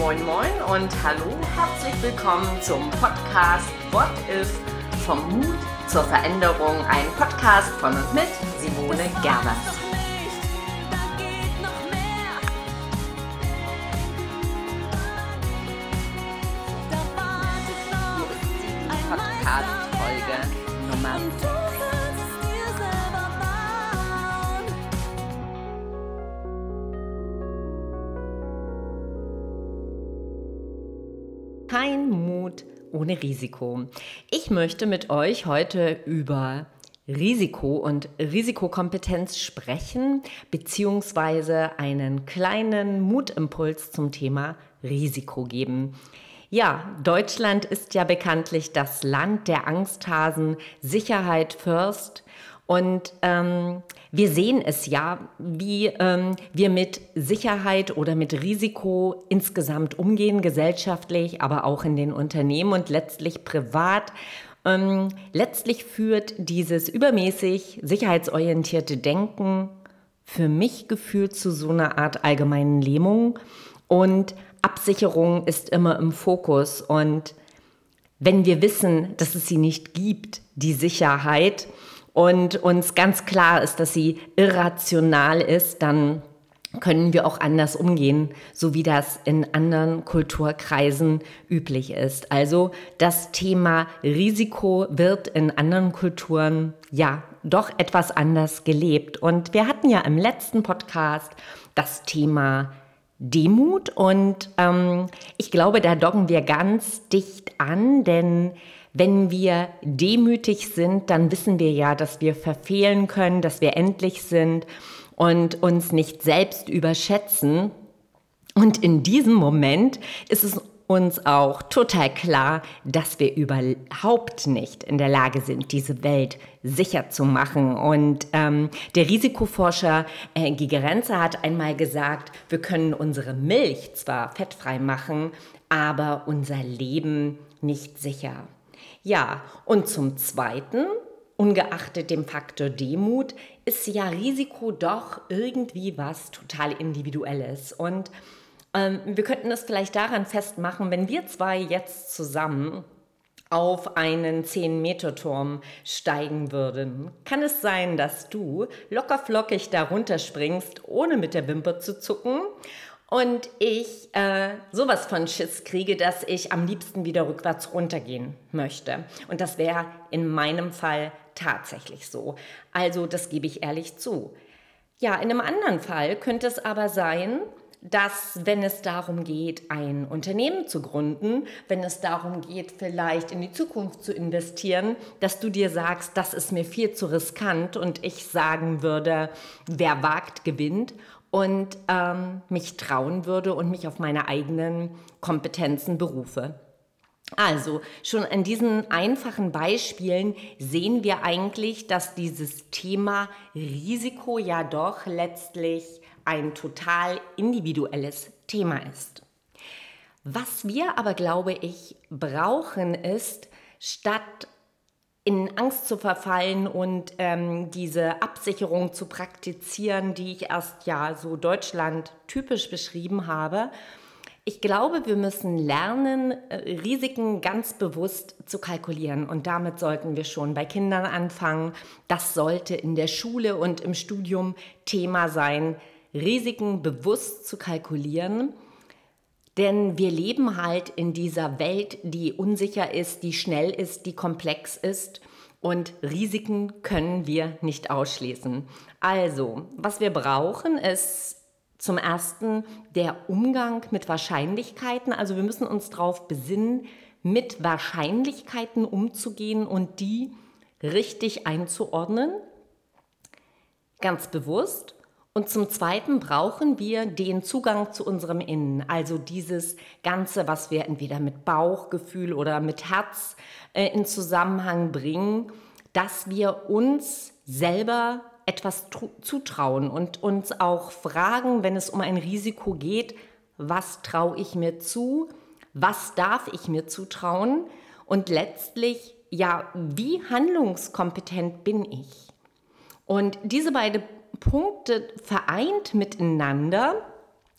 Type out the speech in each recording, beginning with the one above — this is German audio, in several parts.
Moin Moin und hallo, herzlich willkommen zum Podcast What If vom Mut zur Veränderung, ein Podcast von und mit Simone Gerbers. Podcast-Folge Nummer ohne Risiko. Ich möchte mit euch heute über Risiko und Risikokompetenz sprechen, beziehungsweise einen kleinen Mutimpuls zum Thema Risiko geben. Ja, Deutschland ist ja bekanntlich das Land der Angsthasen, Sicherheit first. Und ähm, wir sehen es ja, wie ähm, wir mit Sicherheit oder mit Risiko insgesamt umgehen, gesellschaftlich, aber auch in den Unternehmen und letztlich privat. Ähm, letztlich führt dieses übermäßig sicherheitsorientierte Denken für mich gefühlt zu so einer Art allgemeinen Lähmung und Absicherung ist immer im Fokus. Und wenn wir wissen, dass es sie nicht gibt, die Sicherheit, und uns ganz klar ist, dass sie irrational ist, dann können wir auch anders umgehen, so wie das in anderen Kulturkreisen üblich ist. Also das Thema Risiko wird in anderen Kulturen ja doch etwas anders gelebt. Und wir hatten ja im letzten Podcast das Thema Demut und ähm, ich glaube, da doggen wir ganz dicht an, denn wenn wir demütig sind, dann wissen wir ja, dass wir verfehlen können, dass wir endlich sind und uns nicht selbst überschätzen. Und in diesem Moment ist es uns auch total klar, dass wir überhaupt nicht in der Lage sind, diese Welt sicher zu machen. Und ähm, der Risikoforscher äh, Gigerenze hat einmal gesagt, wir können unsere Milch zwar fettfrei machen, aber unser Leben nicht sicher. Ja, und zum Zweiten, ungeachtet dem Faktor Demut, ist ja Risiko doch irgendwie was total Individuelles. Und ähm, wir könnten es vielleicht daran festmachen, wenn wir zwei jetzt zusammen auf einen 10-Meter-Turm steigen würden, kann es sein, dass du lockerflockig darunter springst, ohne mit der Wimper zu zucken und ich äh, sowas von Schiss kriege, dass ich am liebsten wieder rückwärts runtergehen möchte. Und das wäre in meinem Fall tatsächlich so. Also das gebe ich ehrlich zu. Ja, in einem anderen Fall könnte es aber sein, dass wenn es darum geht, ein Unternehmen zu gründen, wenn es darum geht, vielleicht in die Zukunft zu investieren, dass du dir sagst, das ist mir viel zu riskant und ich sagen würde, wer wagt, gewinnt und ähm, mich trauen würde und mich auf meine eigenen Kompetenzen berufe. Also schon an diesen einfachen Beispielen sehen wir eigentlich, dass dieses Thema Risiko ja doch letztlich ein total individuelles Thema ist. Was wir aber, glaube ich, brauchen ist, statt in Angst zu verfallen und ähm, diese Absicherung zu praktizieren, die ich erst ja so Deutschland typisch beschrieben habe. Ich glaube, wir müssen lernen, äh, Risiken ganz bewusst zu kalkulieren. Und damit sollten wir schon bei Kindern anfangen. Das sollte in der Schule und im Studium Thema sein, Risiken bewusst zu kalkulieren denn wir leben halt in dieser Welt, die unsicher ist, die schnell ist, die komplex ist. Und Risiken können wir nicht ausschließen. Also, was wir brauchen, ist zum ersten der Umgang mit Wahrscheinlichkeiten. Also wir müssen uns darauf besinnen, mit Wahrscheinlichkeiten umzugehen und die richtig einzuordnen. Ganz bewusst. Und zum Zweiten brauchen wir den Zugang zu unserem Innen, also dieses Ganze, was wir entweder mit Bauchgefühl oder mit Herz äh, in Zusammenhang bringen, dass wir uns selber etwas zutrauen und uns auch fragen, wenn es um ein Risiko geht, was traue ich mir zu, was darf ich mir zutrauen und letztlich, ja, wie handlungskompetent bin ich? Und diese beiden Punkte vereint miteinander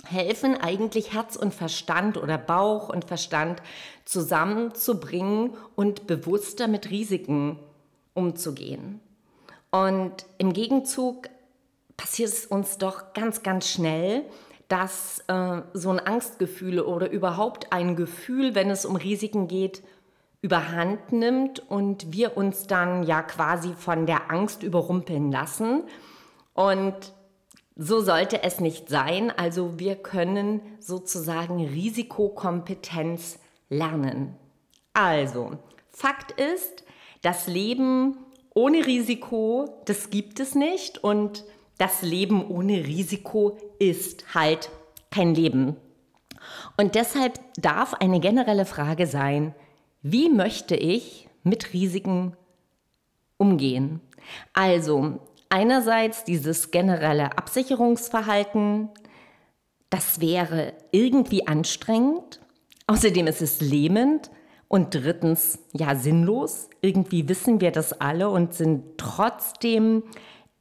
helfen eigentlich Herz und Verstand oder Bauch und Verstand zusammenzubringen und bewusster mit Risiken umzugehen. Und im Gegenzug passiert es uns doch ganz, ganz schnell, dass äh, so ein Angstgefühl oder überhaupt ein Gefühl, wenn es um Risiken geht, überhand nimmt und wir uns dann ja quasi von der Angst überrumpeln lassen. Und so sollte es nicht sein. Also wir können sozusagen Risikokompetenz lernen. Also, Fakt ist, das Leben ohne Risiko, das gibt es nicht. Und das Leben ohne Risiko ist halt kein Leben. Und deshalb darf eine generelle Frage sein, wie möchte ich mit Risiken umgehen? Also einerseits dieses generelle Absicherungsverhalten, das wäre irgendwie anstrengend. Außerdem ist es lähmend. Und drittens, ja, sinnlos. Irgendwie wissen wir das alle und sind trotzdem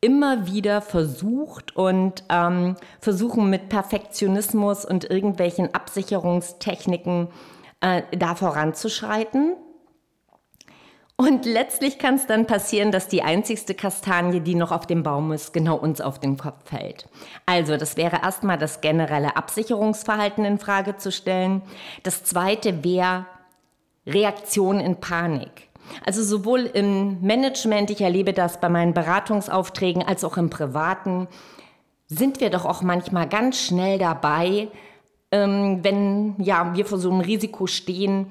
immer wieder versucht und ähm, versuchen mit Perfektionismus und irgendwelchen Absicherungstechniken äh, da voranzuschreiten. Und letztlich kann es dann passieren, dass die einzigste Kastanie, die noch auf dem Baum ist, genau uns auf den Kopf fällt. Also, das wäre erstmal das generelle Absicherungsverhalten in Frage zu stellen. Das zweite wäre Reaktion in Panik. Also sowohl im Management, ich erlebe das bei meinen Beratungsaufträgen, als auch im Privaten, sind wir doch auch manchmal ganz schnell dabei, ähm, wenn ja, wir vor so einem Risiko stehen,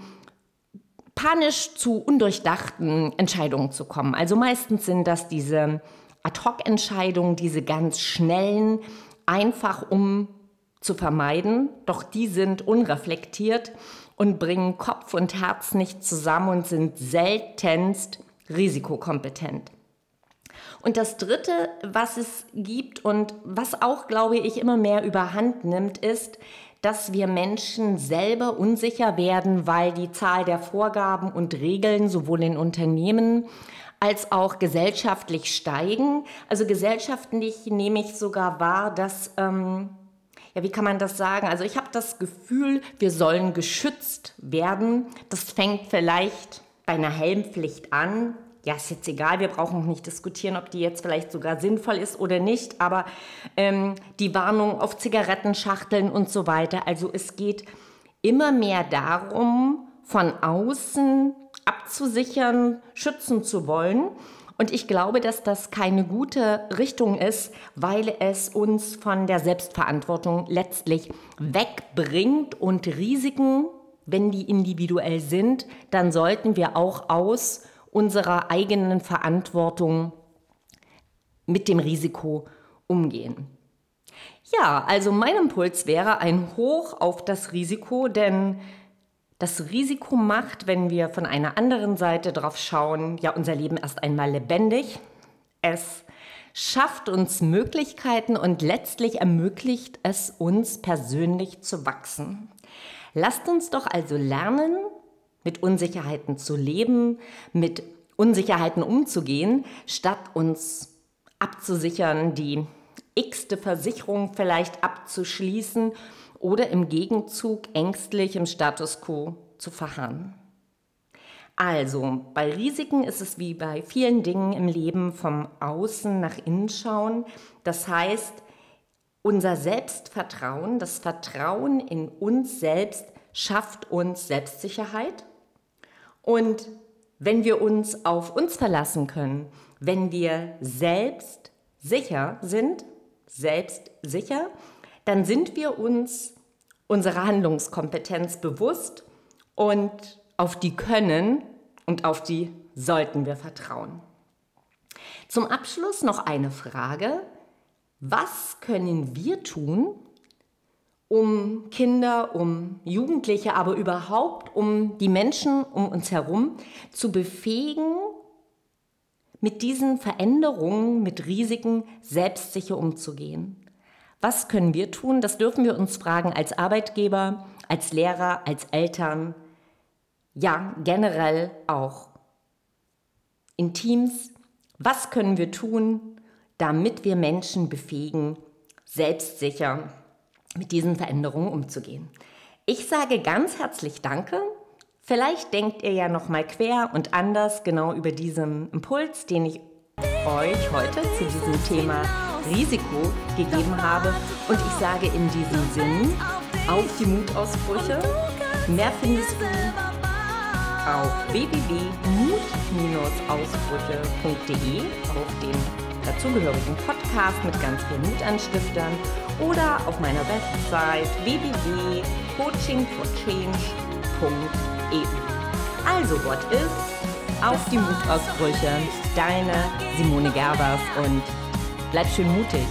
panisch zu undurchdachten Entscheidungen zu kommen. Also meistens sind das diese Ad-hoc-Entscheidungen, diese ganz schnellen, einfach um zu vermeiden, doch die sind unreflektiert und bringen Kopf und Herz nicht zusammen und sind seltenst risikokompetent. Und das Dritte, was es gibt und was auch, glaube ich, immer mehr überhand nimmt, ist, dass wir Menschen selber unsicher werden, weil die Zahl der Vorgaben und Regeln sowohl in Unternehmen als auch gesellschaftlich steigen. Also gesellschaftlich nehme ich sogar wahr, dass, ähm, ja, wie kann man das sagen? Also ich habe das Gefühl, wir sollen geschützt werden. Das fängt vielleicht bei einer Helmpflicht an, ja, ist jetzt egal, wir brauchen nicht diskutieren, ob die jetzt vielleicht sogar sinnvoll ist oder nicht, aber ähm, die Warnung auf Zigarettenschachteln und so weiter. Also es geht immer mehr darum, von außen abzusichern, schützen zu wollen. Und ich glaube, dass das keine gute Richtung ist, weil es uns von der Selbstverantwortung letztlich wegbringt und Risiken, wenn die individuell sind, dann sollten wir auch aus unserer eigenen Verantwortung mit dem Risiko umgehen. Ja, also mein Impuls wäre ein Hoch auf das Risiko, denn das Risiko macht, wenn wir von einer anderen Seite drauf schauen, ja unser Leben erst einmal lebendig. Es schafft uns Möglichkeiten und letztlich ermöglicht es uns persönlich zu wachsen. Lasst uns doch also lernen, mit Unsicherheiten zu leben, mit Unsicherheiten umzugehen, statt uns abzusichern, die x-te Versicherung vielleicht abzuschließen oder im Gegenzug ängstlich im Status quo zu verharren. Also, bei Risiken ist es wie bei vielen Dingen im Leben vom Außen nach innen schauen. Das heißt, unser Selbstvertrauen, das Vertrauen in uns selbst schafft uns Selbstsicherheit und wenn wir uns auf uns verlassen können, wenn wir selbst sicher sind, selbst sicher, dann sind wir uns unserer Handlungskompetenz bewusst und auf die können und auf die sollten wir vertrauen. Zum Abschluss noch eine Frage. Was können wir tun, um Kinder, um Jugendliche, aber überhaupt um die Menschen um uns herum zu befähigen, mit diesen Veränderungen, mit Risiken selbstsicher umzugehen. Was können wir tun? Das dürfen wir uns fragen als Arbeitgeber, als Lehrer, als Eltern, ja, generell auch in Teams. Was können wir tun, damit wir Menschen befähigen, selbstsicher mit diesen Veränderungen umzugehen. Ich sage ganz herzlich Danke. Vielleicht denkt ihr ja noch mal quer und anders genau über diesen Impuls, den ich euch heute zu diesem Thema Risiko gegeben habe. Und ich sage in diesem Sinn auf die Mutausbrüche. Mehr findest du auf www.mut-ausbrüche.de auf dem dazugehörigen Podcast mit ganz vielen Mutanstiftern oder auf meiner Website www.coachingforchange.eu. Also, what if? Auf die Mutausbrüche, deine Simone Gerbers und bleib schön mutig.